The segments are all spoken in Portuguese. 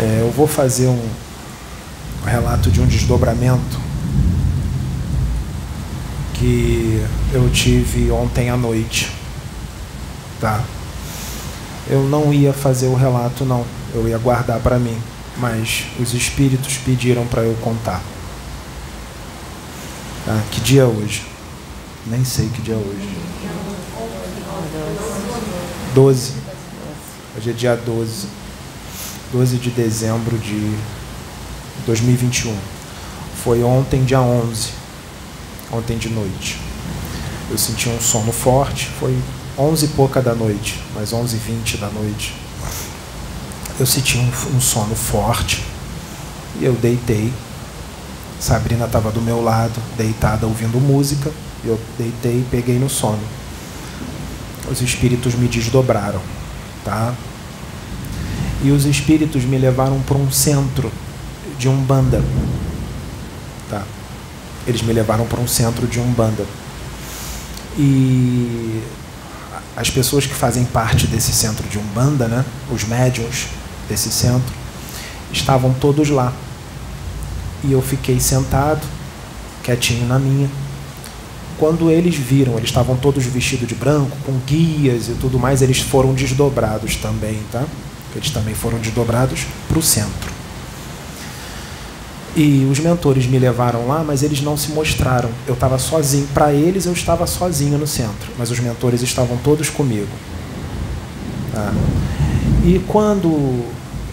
É, eu vou fazer um, um relato de um desdobramento que eu tive ontem à noite. Tá? Eu não ia fazer o relato, não. Eu ia guardar para mim. Mas os espíritos pediram para eu contar. Tá? Que dia é hoje? Nem sei que dia é hoje. 12. Hoje é dia 12. 12 de dezembro de 2021. Foi ontem, dia 11 ontem de noite. Eu senti um sono forte, foi 11 e pouca da noite, mas 11 e 20 da noite. Eu senti um, um sono forte e eu deitei. Sabrina estava do meu lado, deitada ouvindo música. Eu deitei e peguei no sono. Os espíritos me desdobraram, tá? E os espíritos me levaram para um centro de umbanda, tá? eles me levaram para um centro de umbanda. E as pessoas que fazem parte desse centro de umbanda, né, os médiums desse centro, estavam todos lá. E eu fiquei sentado, quietinho na minha. Quando eles viram, eles estavam todos vestidos de branco, com guias e tudo mais, eles foram desdobrados também, tá? Eles também foram desdobrados para o centro. E os mentores me levaram lá, mas eles não se mostraram. Eu estava sozinho. Para eles, eu estava sozinho no centro, mas os mentores estavam todos comigo. Tá? E quando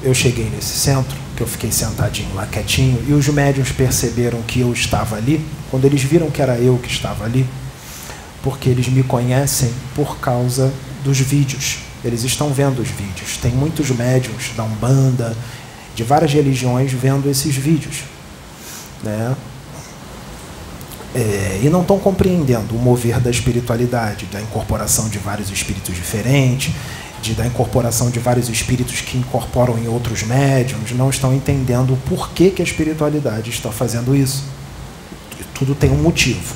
eu cheguei nesse centro, que eu fiquei sentadinho lá quietinho, e os médiums perceberam que eu estava ali, quando eles viram que era eu que estava ali, porque eles me conhecem por causa dos vídeos. Eles estão vendo os vídeos. Tem muitos médiums da Umbanda de várias religiões vendo esses vídeos. Né? É, e não estão compreendendo o mover da espiritualidade, da incorporação de vários espíritos diferentes, de, da incorporação de vários espíritos que incorporam em outros médiums, não estão entendendo o porquê que a espiritualidade está fazendo isso. Tudo tem um motivo,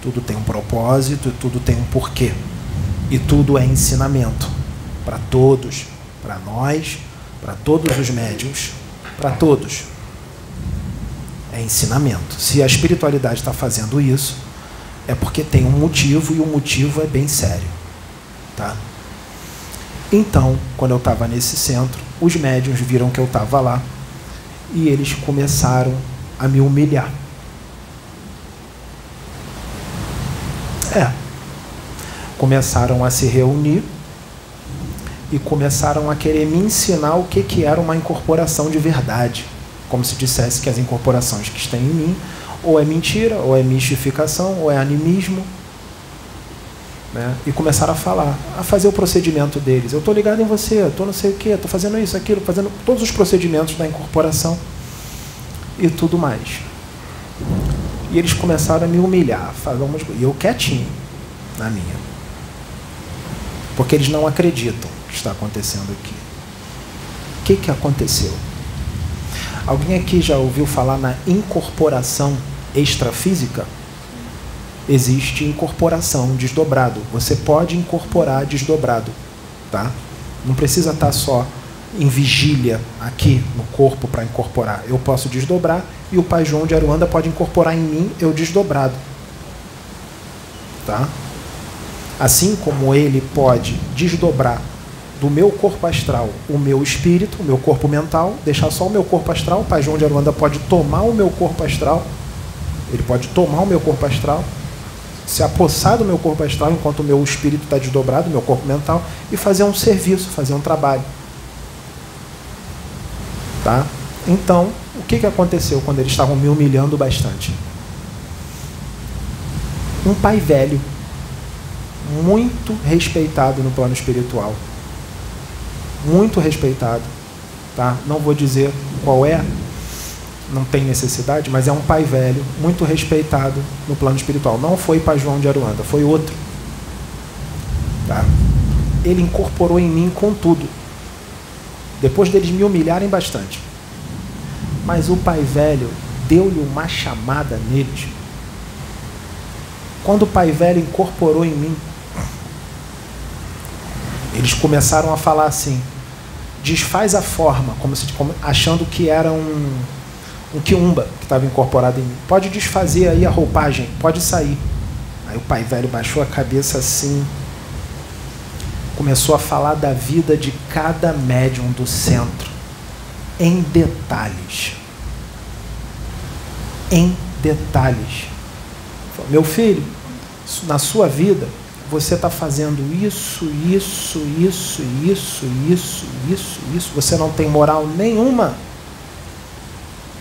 tudo tem um propósito, tudo tem um porquê. E tudo é ensinamento para todos, para nós, para todos os médiums para todos. É ensinamento. Se a espiritualidade está fazendo isso, é porque tem um motivo e o motivo é bem sério. Tá? Então, quando eu estava nesse centro, os médiums viram que eu estava lá e eles começaram a me humilhar. É. Começaram a se reunir e começaram a querer me ensinar o que, que era uma incorporação de verdade. Como se dissesse que as incorporações que estão em mim ou é mentira, ou é mistificação, ou é animismo. Né? E começaram a falar, a fazer o procedimento deles. Eu estou ligado em você, estou não sei o quê, estou fazendo isso, aquilo, fazendo todos os procedimentos da incorporação e tudo mais. E eles começaram a me humilhar, falar umas E eu quietinho na minha. Porque eles não acreditam que está acontecendo aqui. O que, que aconteceu? Alguém aqui já ouviu falar na incorporação extrafísica? Existe incorporação desdobrado. Você pode incorporar desdobrado, tá? Não precisa estar só em vigília aqui no corpo para incorporar. Eu posso desdobrar e o Pai João de Aruanda pode incorporar em mim eu desdobrado. Tá? Assim como ele pode desdobrar do meu corpo astral o meu espírito, o meu corpo mental, deixar só o meu corpo astral. O Pai João de Aruanda pode tomar o meu corpo astral, ele pode tomar o meu corpo astral, se apossar do meu corpo astral enquanto o meu espírito está desdobrado, meu corpo mental, e fazer um serviço, fazer um trabalho. Tá? Então, o que, que aconteceu quando eles estavam me humilhando bastante? Um pai velho, muito respeitado no plano espiritual, muito respeitado, tá? Não vou dizer qual é, não tem necessidade, mas é um pai velho, muito respeitado no plano espiritual. Não foi Pai João de Aruanda, foi outro. Tá? Ele incorporou em mim com tudo. Depois deles me humilharem bastante. Mas o pai velho deu-lhe uma chamada neles. Quando o pai velho incorporou em mim, eles começaram a falar assim: desfaz a forma, como se como, achando que era um, um quiumba que estava incorporado em mim. Pode desfazer aí a roupagem, pode sair. Aí o pai velho baixou a cabeça assim, começou a falar da vida de cada médium do centro, em detalhes. Em detalhes. Meu filho, na sua vida, você está fazendo isso, isso, isso, isso, isso, isso, isso. Você não tem moral nenhuma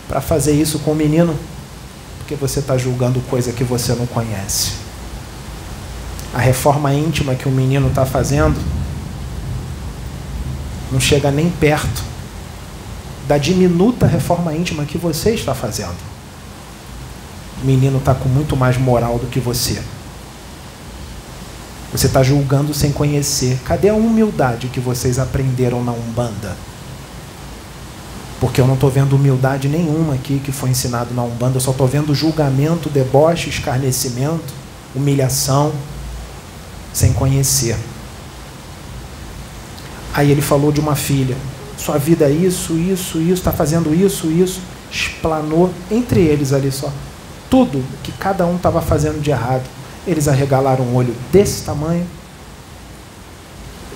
para fazer isso com o menino, porque você está julgando coisa que você não conhece. A reforma íntima que o menino está fazendo não chega nem perto da diminuta reforma íntima que você está fazendo. O menino está com muito mais moral do que você. Você está julgando sem conhecer. Cadê a humildade que vocês aprenderam na Umbanda? Porque eu não estou vendo humildade nenhuma aqui que foi ensinado na Umbanda, eu só estou vendo julgamento, deboche, escarnecimento, humilhação, sem conhecer. Aí ele falou de uma filha. Sua vida é isso, isso, isso, está fazendo isso, isso. Explanou entre eles ali só. Tudo que cada um estava fazendo de errado. Eles arregalaram um olho desse tamanho.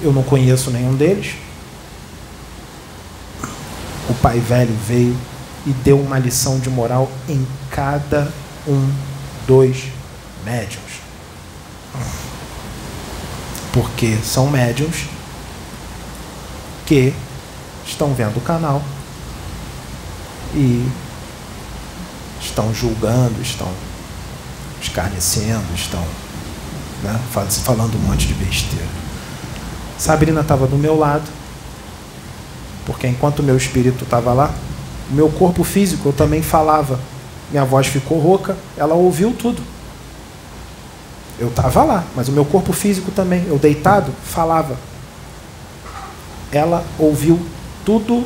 Eu não conheço nenhum deles. O pai velho veio e deu uma lição de moral em cada um dos médiums. Porque são médiums que estão vendo o canal e estão julgando, estão escarnecendo, estão né, falando um monte de besteira. Sabrina estava do meu lado, porque enquanto o meu espírito estava lá, o meu corpo físico eu também falava. Minha voz ficou rouca, ela ouviu tudo. Eu estava lá, mas o meu corpo físico também, eu deitado, falava. Ela ouviu tudo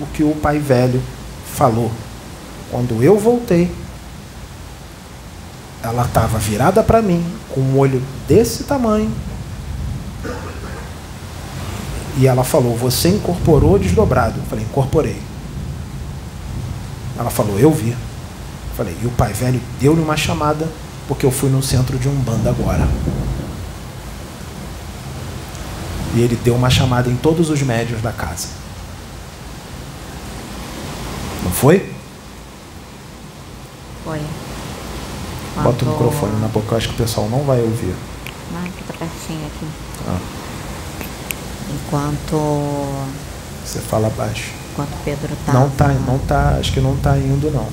o que o pai velho falou. Quando eu voltei, ela estava virada para mim, com um olho desse tamanho. E ela falou: Você incorporou desdobrado? Eu falei: Incorporei. Ela falou: Eu vi. Eu falei: E o pai velho deu-lhe uma chamada, porque eu fui no centro de um bando agora. E ele deu uma chamada em todos os médios da casa. Não foi? Foi. Bota o microfone na boca, eu acho que o pessoal não vai ouvir. Não, aqui tá pertinho aqui. Ah. Enquanto. Você fala baixo. Enquanto Pedro tava. Não tá, não tá, acho que não tá indo não.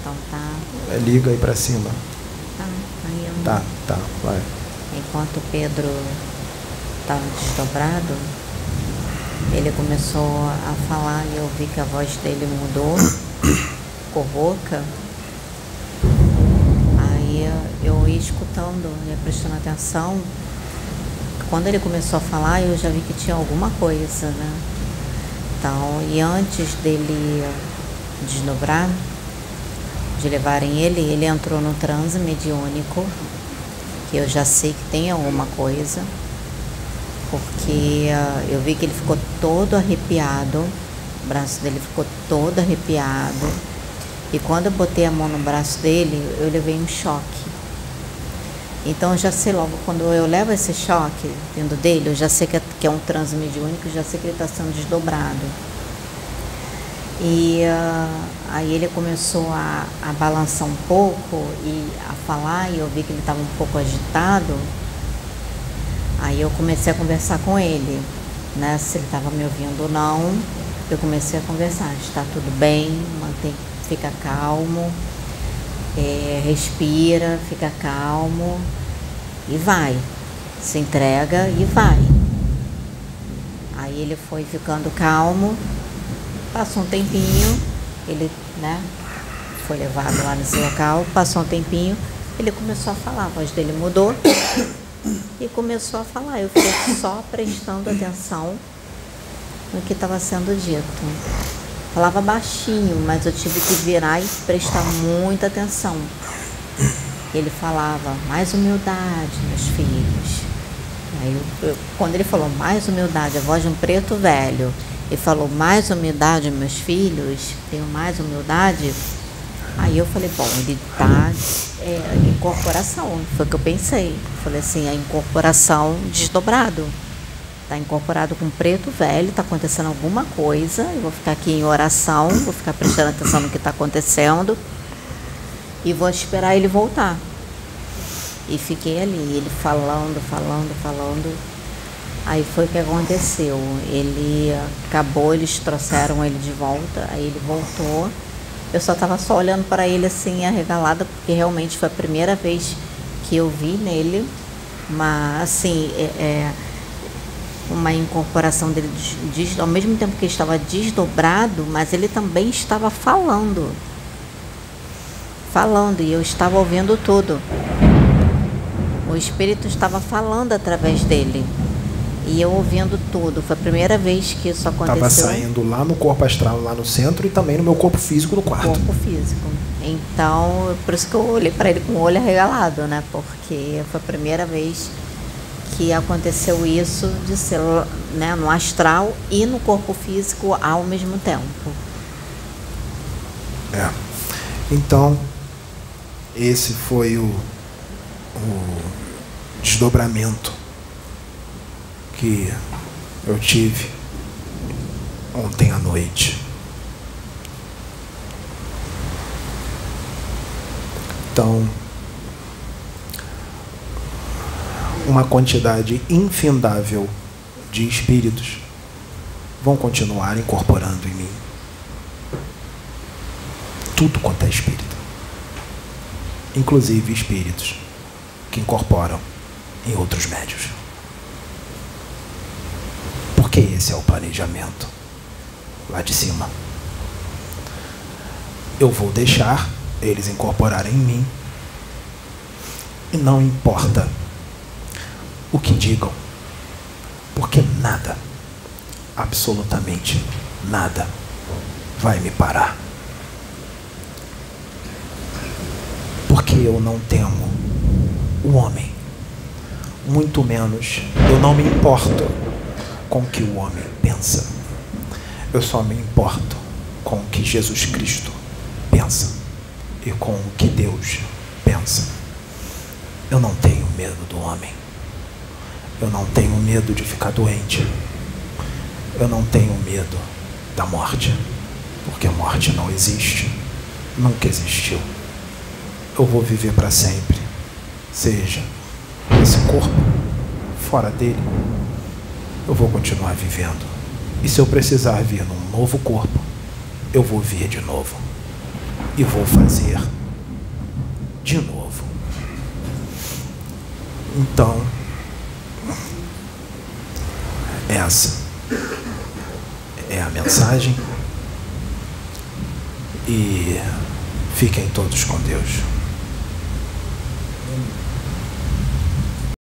Então tá. É, liga aí pra cima. Tá, aí eu Tá, tá, vai. Enquanto Pedro estava desdobrado, ele começou a falar e eu vi que a voz dele mudou, ficou rouca. Eu ia escutando, ia prestando atenção. Quando ele começou a falar, eu já vi que tinha alguma coisa, né? Então, e antes dele desdobrar, de levarem ele, ele entrou no transe mediúnico, que eu já sei que tem alguma coisa, porque uh, eu vi que ele ficou todo arrepiado, o braço dele ficou todo arrepiado, e quando eu botei a mão no braço dele, eu levei um choque. Então eu já sei logo, quando eu levo esse choque vindo dele, eu já sei que é, que é um transe mediúnico, já sei que ele está sendo desdobrado. E uh, aí ele começou a, a balançar um pouco e a falar, e eu vi que ele estava um pouco agitado. Aí eu comecei a conversar com ele, né? Se ele estava me ouvindo ou não. Eu comecei a conversar, está tudo bem, mantém, fica calmo, é, respira, fica calmo e vai. Se entrega e vai. Aí ele foi ficando calmo, passou um tempinho, ele né, foi levado lá nesse local, passou um tempinho, ele começou a falar, a voz dele mudou e começou a falar. Eu fiquei só prestando atenção no que estava sendo dito. Falava baixinho, mas eu tive que virar e prestar muita atenção. Ele falava, mais humildade, meus filhos. Aí eu, eu, quando ele falou mais humildade, a voz de um preto velho, e falou mais humildade, meus filhos, tenho mais humildade. Aí eu falei, bom, ele está é, incorporação, foi o que eu pensei. Falei assim, a incorporação desdobrado. Está incorporado com preto velho, está acontecendo alguma coisa, eu vou ficar aqui em oração, vou ficar prestando atenção no que está acontecendo e vou esperar ele voltar. E fiquei ali, ele falando, falando, falando. Aí foi o que aconteceu. Ele acabou, eles trouxeram ele de volta, aí ele voltou. Eu só estava só olhando para ele assim, arregalada, porque realmente foi a primeira vez que eu vi nele. Mas assim, é, é uma incorporação dele, ao mesmo tempo que ele estava desdobrado, mas ele também estava falando. Falando, e eu estava ouvindo tudo. O Espírito estava falando através dele. E eu ouvindo tudo. Foi a primeira vez que isso aconteceu. Estava saindo lá no corpo astral, lá no centro, e também no meu corpo físico no quarto. Corpo físico. Então, por isso que eu olhei para ele com o olho arregalado, né? Porque foi a primeira vez que aconteceu isso de ser né, no astral e no corpo físico ao mesmo tempo. É. Então, esse foi o, o desdobramento que eu tive ontem à noite. Então, uma quantidade infindável de espíritos vão continuar incorporando em mim. Tudo quanto é espírito. Inclusive espíritos que incorporam em outros médios. Porque esse é o planejamento lá de cima. Eu vou deixar eles incorporarem em mim. E não importa o que digam, porque nada, absolutamente nada, vai me parar. Porque eu não temo o homem, muito menos eu não me importo com o que o homem pensa. Eu só me importo com o que Jesus Cristo pensa e com o que Deus pensa. Eu não tenho medo do homem. Eu não tenho medo de ficar doente. Eu não tenho medo da morte, porque a morte não existe, nunca existiu. Eu vou viver para sempre, seja esse corpo, fora dele, eu vou continuar vivendo. E se eu precisar vir num novo corpo, eu vou vir de novo. E vou fazer de novo. Então, essa é a mensagem. E fiquem todos com Deus.